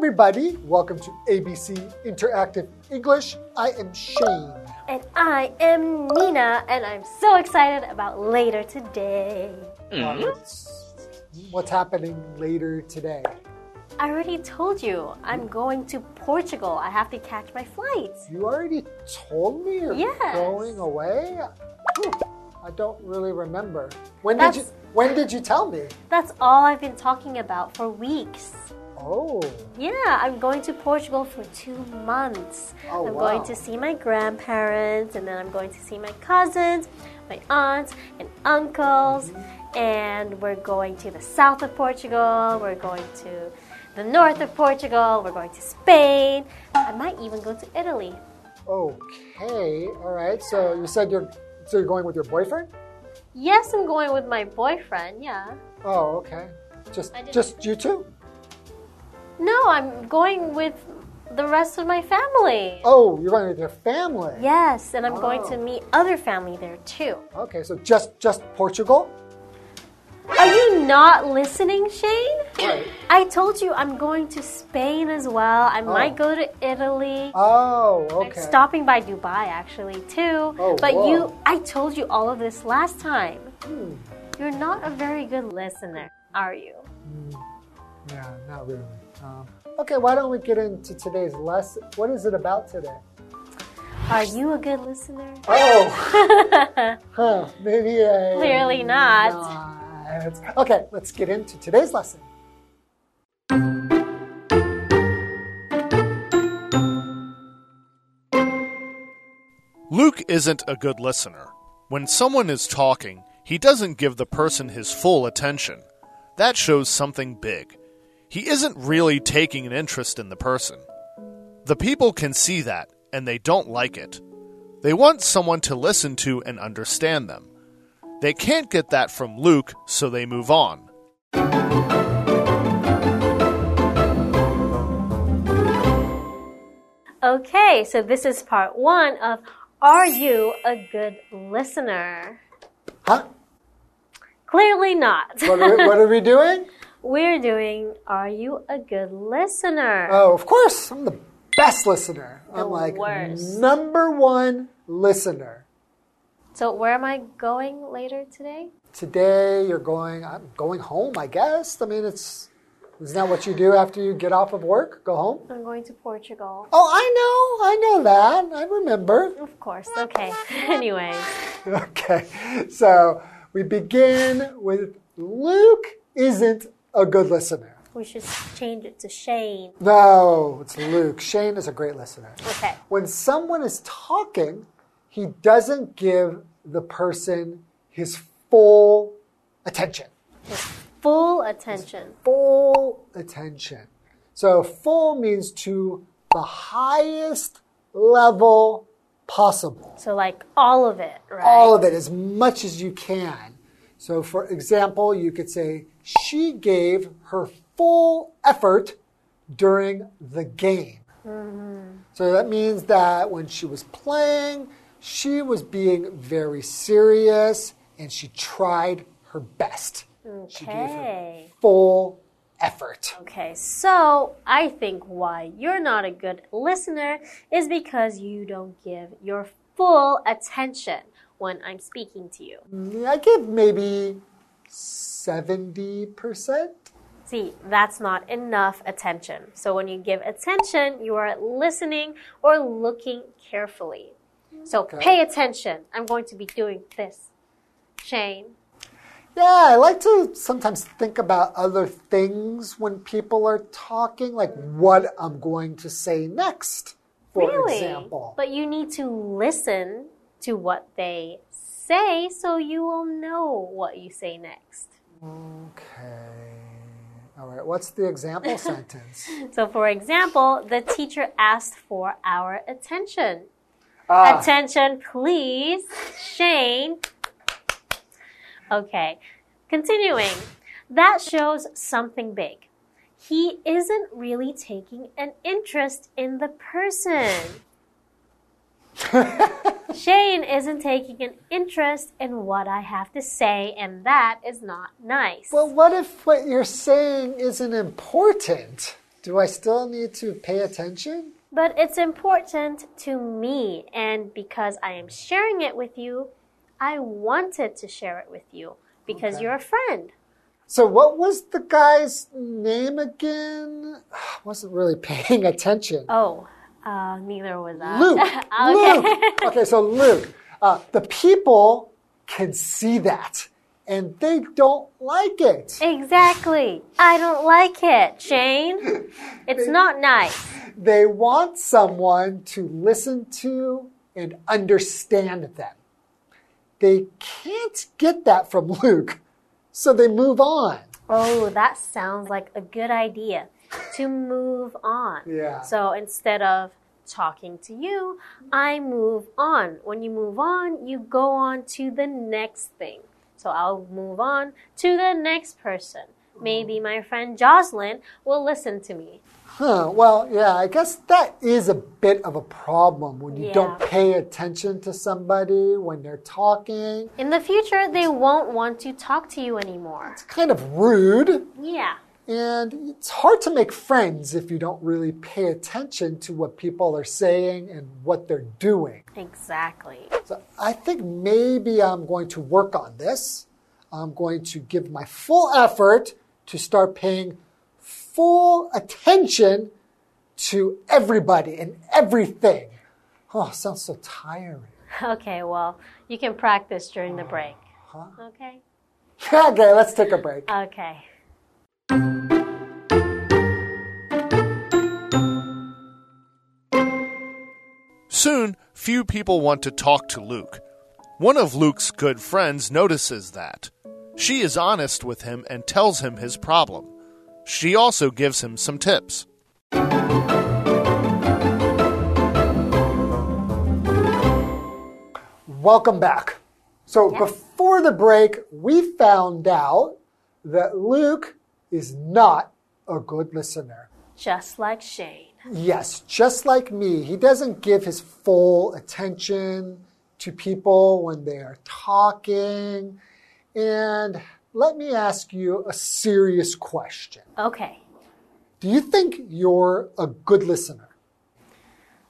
everybody. Welcome to ABC Interactive English. I am Shane. And I am Nina, and I'm so excited about later today. Mm-hmm. What's, what's happening later today? I already told you I'm going to Portugal. I have to catch my flight. You already told me you're Yes. going away? Whew, I don't really remember. When did you when did you tell me? That's all I've been talking about for weeks. Oh. Yeah, I'm going to Portugal for two months. Oh, I'm wow. going to see my grandparents, and then I'm going to see my cousins, my aunts, and uncles. Mm-hmm. And we're going to the south of Portugal. We're going to the north of Portugal. We're going to Spain. I might even go to Italy. Okay. All right. So you said you're so you're going with your boyfriend? Yes, I'm going with my boyfriend. Yeah. Oh, okay. Just just you two? No, I'm going with the rest of my family. Oh, you're going with your family. Yes, and I'm going to Oh. meet other family there too. Okay, so just just Portugal? Are you not listening, Shane? Right. I told you I'm going to Spain as well. I might go to Italy. Oh, I'm okay. stopping by Dubai actually too. Oh, but whoa. you I told you all of this last time. Hmm. You're not a very good listener, are you? Yeah, not really. Um, okay, why don't we get into today's lesson? What is it about today? Are you a good listener? Oh, huh, maybe I. Clearly not. not. Okay, let's get into today's lesson. Luke isn't a good listener. When someone is talking, he doesn't give the person his full attention. That shows something big. He isn't really taking an interest in the person. The people can see that, and they don't like it. They want someone to listen to and understand them. They can't get that from Luke, so they move on. Okay, so this is part one of Are you a good listener? Huh? Clearly not. What are, what are we doing? We're doing Are you a good listener? Oh, of course, I'm the best listener. The I'm like worst. number one listener. So, where am I going later today? Today you're going. I'm going home. I guess. I mean, it's isn't that what you do after you get off of work? Go home. I'm going to Portugal. Oh, I know. I know that. I remember. Of course. Okay. Anyways, Okay, so we begin with Luke isn't a good listener. we should change it to Shane. No, it's Luke. Shane is a great listener. Okay. When someone is talking, he doesn't give the person his full attention. His Full attention. Full attention. So, full means to the highest level possible. So, like all of it, right? all of it as much as you can. So, for example, you could say, she gave her full effort during the game. Mm-hmm. So that means that when she was playing, she was being very serious and she tried her best. She gave her Okay. full effort. Okay, so I think why you're not a good listener is because you don't give your full attention when I'm speaking to you. Mm, I give maybe 70%. See, that's not enough attention. So when you give attention, you are listening or looking carefully. So Okay. pay attention. I'm going to be doing this. Shane. Yeah, I like to sometimes think about other things when people are talking, like what I'm going to say next, for really? example. But you need to listen to what they say so you will know what you say next. Okay. All right, what's the example sentence? So, for example, the teacher asked for our attention. Ah, Attention, please. Shane. Okay, continuing. That shows something big. He isn't really taking an interest in the person. Shane isn't taking an interest in what I have to say, and that is not nice. well, what if what you're saying isn't important? do I still need to pay attention? But it's important to me, and because I am sharing it with you, I wanted to share it with you because Okay. you're a friend. So, what was the guy's name again? I wasn't really paying attention. Oh, uh, neither was I. Luke. okay. Luke. Okay, so Luke, uh, the people can see that and they don't like it. Exactly. I don't like it, Shane. It's not nice. They want someone to listen to and understand them. They can't get that from Luke, so they move on. Oh, that sounds like a good idea to move on. Yeah. So instead of talking to you, I move on. When you move on, you go on to the next thing. So I'll move on to the next person. Maybe my friend Jocelyn will listen to me. Huh, well, yeah, I guess that is a bit of a problem when you don't pay attention to somebody when they're talking. In the future, they won't want to talk to you anymore. It's kind of rude. Yeah. And it's hard to make friends if you don't really pay attention to what people are saying and what they're doing. Exactly. So I think maybe I'm going to work on this. I'm going to give my full effort to start paying full attention to everybody and everything. Oh, sounds so tiring. Okay, well, you can practice during the break. Okay? okay, let's take a break. Okay. Soon, few people want to talk to Luke. One of Luke's good friends notices that. She is honest with him and tells him his problem. She also gives him some tips. Welcome back. So before the break, we found out that Luke is not a good listener. Just like Shane. Yes, just like me, he doesn't give his full attention to people when they are talking. And let me ask you a serious question. Okay. Do you think you're a good listener?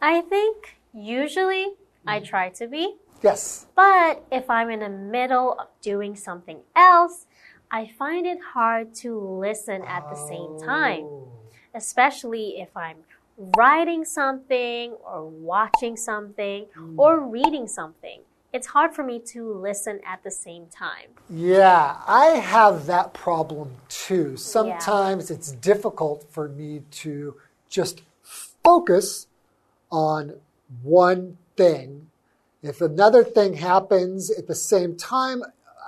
I think usually I mm-hmm. try to be, Yes. but if I'm in the middle of doing something else, I find it hard to listen at the same time, oh. Especially if I'm writing something or watching something mm. or reading something. It's hard for me to listen at the same time. Yeah, I have that problem too. Sometimes it's difficult for me to just focus on one thing. If another thing happens at the same time,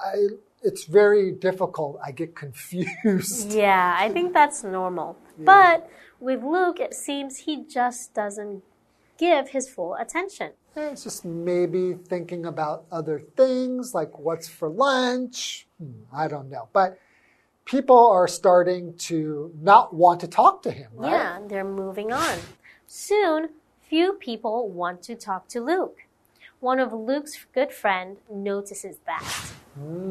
I, it's very difficult. I get confused. Yeah, I think that's normal. But with Luke, it seems he just doesn't give his full attention. It's just maybe thinking about other things like what's for lunch. Hmm, I don't know. But people are starting to not want to talk to him, right? Yeah, they're moving on. Soon, few people want to talk to Luke. One of Luke's good friend notices that. Hmm,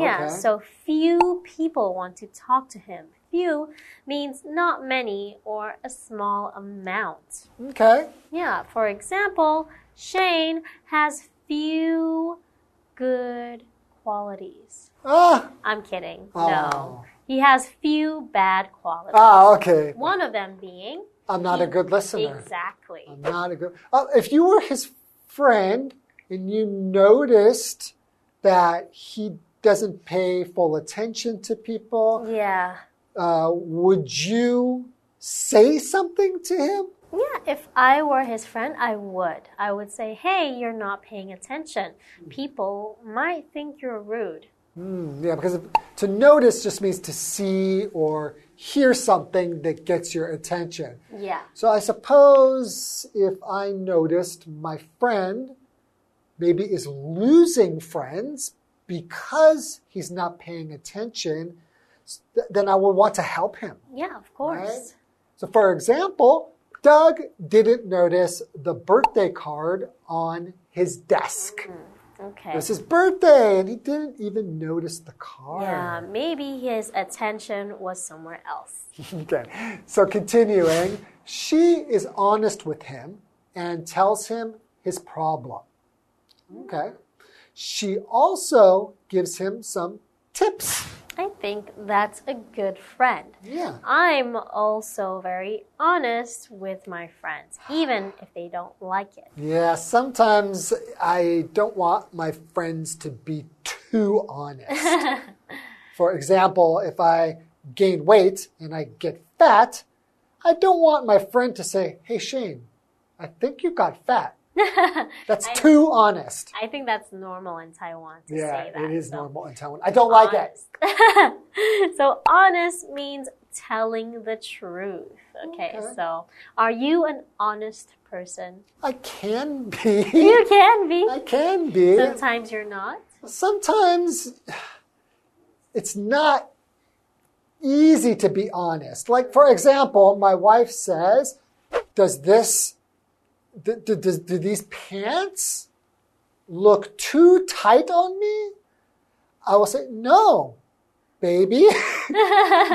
Yeah, okay. so few people want to talk to him. Few means not many or a small amount. Okay. Yeah, for example, Shane has few good qualities. Ah, I'm kidding. Oh. No. He has few bad qualities. ah, okay. One of them being I'm not a good listener. exactly. I'm not a good. Uh, if you were his friend and you noticed that he doesn't pay full attention to people, Yeah. uh, would you say something to him? Yeah, if I were his friend, I would. I would say, hey, you're not paying attention. People might think you're rude. Hmm, yeah, because to notice just means to see or hear something that gets your attention. Yeah. So I suppose if I noticed my friend maybe is losing friends because he's not paying attention, then I will want to help him. Yeah, of course. So, for example, Doug didn't notice the birthday card on his desk. Mm, okay. It was his birthday, and he didn't even notice the card. Yeah, maybe his attention was somewhere else. okay. So continuing, she is honest with him and tells him his problem. Okay. She also gives him some tips. I think that's a good friend. Yeah. I'm also very honest with my friends, even if they don't like it. Yeah, sometimes I don't want my friends to be too honest. For example, if I gain weight and I get fat, I don't want my friend to say, Hey Shane, I think you got fat. That's too honest. I think that's normal in Taiwan to Yeah, say that. it is so normal in Taiwan. I don't like it. so honest means telling the truth. Okay, Okay. so are you an honest person? I can be. You can be. I can be. Sometimes you're not. Sometimes it's not easy to be honest. Like, for example, my wife says, Does this, do, do, do, these pants look too tight on me? I will say, No, baby.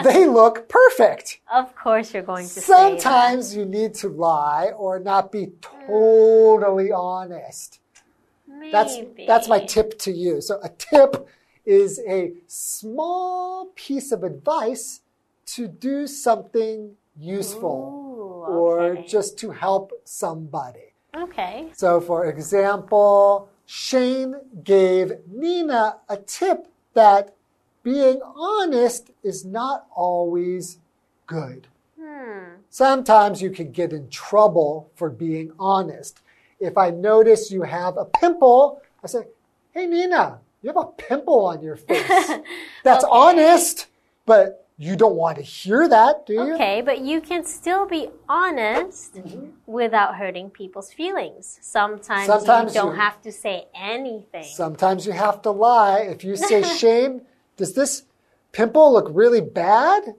they look perfect. Of course, you're going to say. Sometimes you need to lie or not be totally honest. That's Maybe. that's my tip to you. So a tip is a small piece of advice to do something useful Ooh, or okay. just to help somebody. Okay. So for example, Shane gave Nina a tip that being honest is not always good. Hmm. Sometimes you can get in trouble for being honest. If I notice you have a pimple, I say, Hey, Nina, you have a pimple on your face. That's Okay. honest, but you don't want to hear that, do you? Okay, but you can still be honest Mm-hmm. without hurting people's feelings. Sometimes, Sometimes you don't you- have to say anything. Sometimes you have to lie. If you say, Shane, does this pimple look really bad?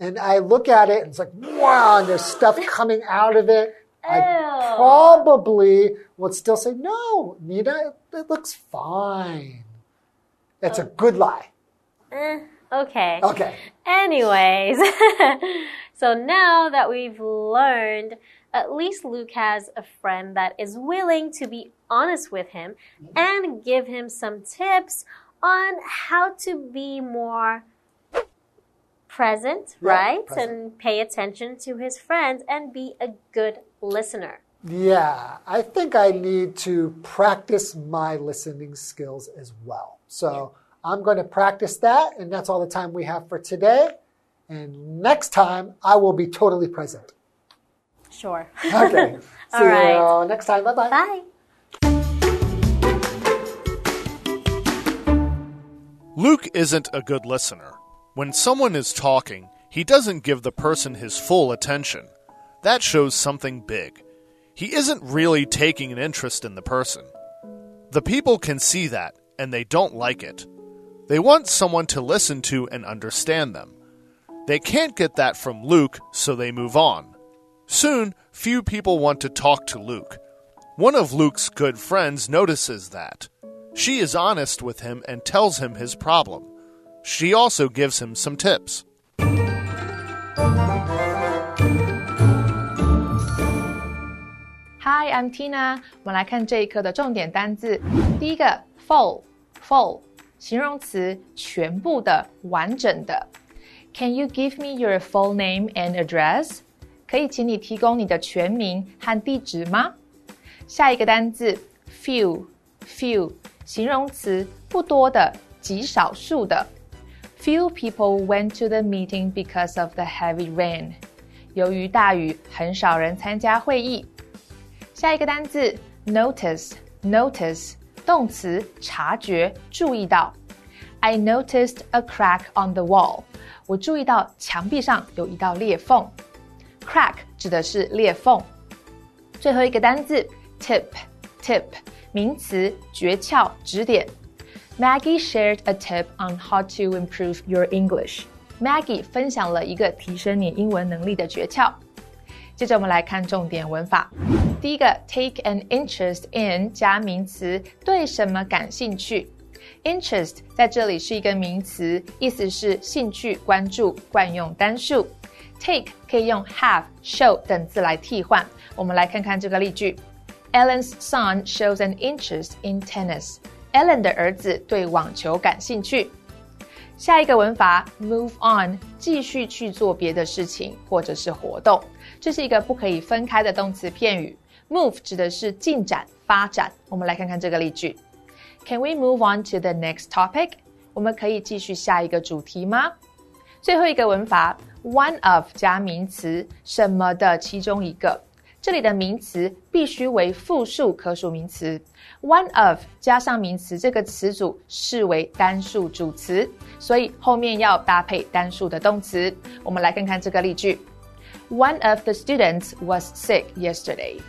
And I look at it and it's like, wow, and there's stuff coming out of it. I probably would still say, no, Nina, it, it looks fine. It's a good lie. Eh, okay. Okay. Anyways, so now that we've learned, at least Luke has a friend that is willing to be honest with him and give him some tips on how to be more present, Yeah, right? present. And pay attention to his friends and be a good listener. Yeah, I think I need to practice my listening skills as well. So I'm going to practice that, and that's all the time we have for today. And next time, I will be totally present. Sure. Okay. See All right. you next time. Bye bye. Bye. Luke isn't a good listener. When someone is talking, he doesn't give the person his full attention. That shows something big. He isn't really taking an interest in the person. The people can see that, and they don't like it. They want someone to listen to and understand them. They can't get that from Luke, so they move on. Soon, few people want to talk to Luke. One of Luke's good friends notices that. She is honest with him and tells him his problem. She also gives him some tips. Hi, I'm Tina。我们来看这一课的重点单字。第一个，full，full， 形容词，全部的、完整的。Can you give me your full name and address？可以请你提供你的全名和地址吗？下一个单字，few，few，形容词，不多的、极少数的。Few people went to the meeting because of the heavy rain。由于大雨，很少人参加会议。下一个单字 notice，notice 动词察觉、注意到。I noticed a crack on the wall。我注意到墙壁上有一道裂缝。Crack 指的是裂缝。最后一个单字 tip，tip 名词诀窍、指点。Maggie shared a tip on how to improve your English。Maggie 分享了一个提升你英文能力的诀窍。接着我们来看重点文法。第一个，take an interest in 加名词，对什么感兴趣？interest 在这里是一个名词，意思是兴趣、关注，惯用单数。take 可以用 have、show 等字来替换。我们来看看这个例句：Ellen's son shows an interest in tennis. Ellen 的儿子对网球感兴趣。下一个文法 move on，继续去做别的事情或者是活动，这是一个不可以分开的动词片语。Move 指的是进展、发展。我们来看看这个例句：Can we move on to the next topic？我们可以继续下一个主题吗？最后一个文法 one of 加名词，什么的其中一个。这里的名词必须为复数可数名词，one of 加上名词这个词组视为单数主词，所以后面要搭配单数的动词。我们来看看这个例句：One of the students was sick yesterday。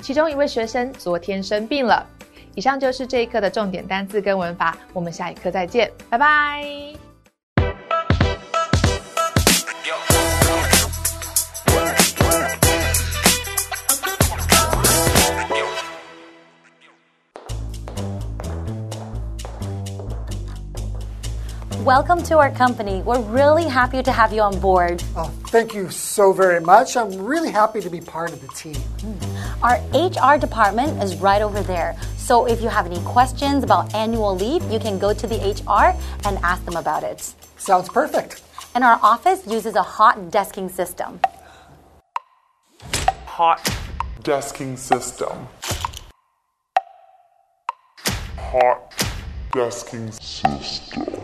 其中一位学生昨天生病了。以上就是这一课的重点单词跟文法，我们下一课再见，拜拜。Welcome to our company. We're really happy to have you on board. Oh, thank you so very much. I'm really happy to be part of the team. Our HR department is right over there. So if you have any questions about annual leave, you can go to the HR and ask them about it. Sounds perfect. And our office uses a hot desking system. Hot desking system. Hot desking system.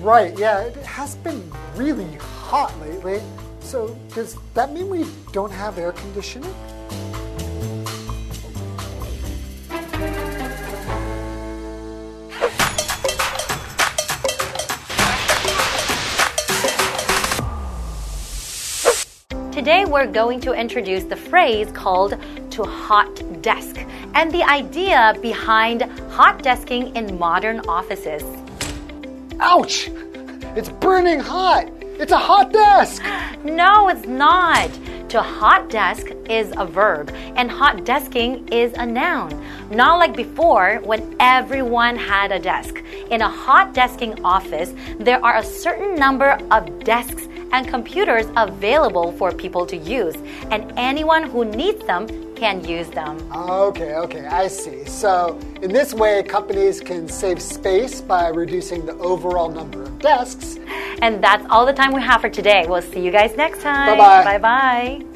Right, yeah, it has been really hot lately. So, does that mean we don't have air conditioning? Today we're going to introduce the phrase called to hot desk and the idea behind hot desking in modern offices. Ouch! It's burning hot! It's a hot desk! No, it's not. To hot desk is a verb, and hot desking is a noun. Not like before when everyone had a desk. In a hot desking office, there are a certain number of desks and computers available for people to use, and anyone who needs them can use them. Okay, okay, I see. So, in this way, companies can save space by reducing the overall number of desks. And that's all the time we have for today. We'll see you guys next time. Bye-bye. Bye bye.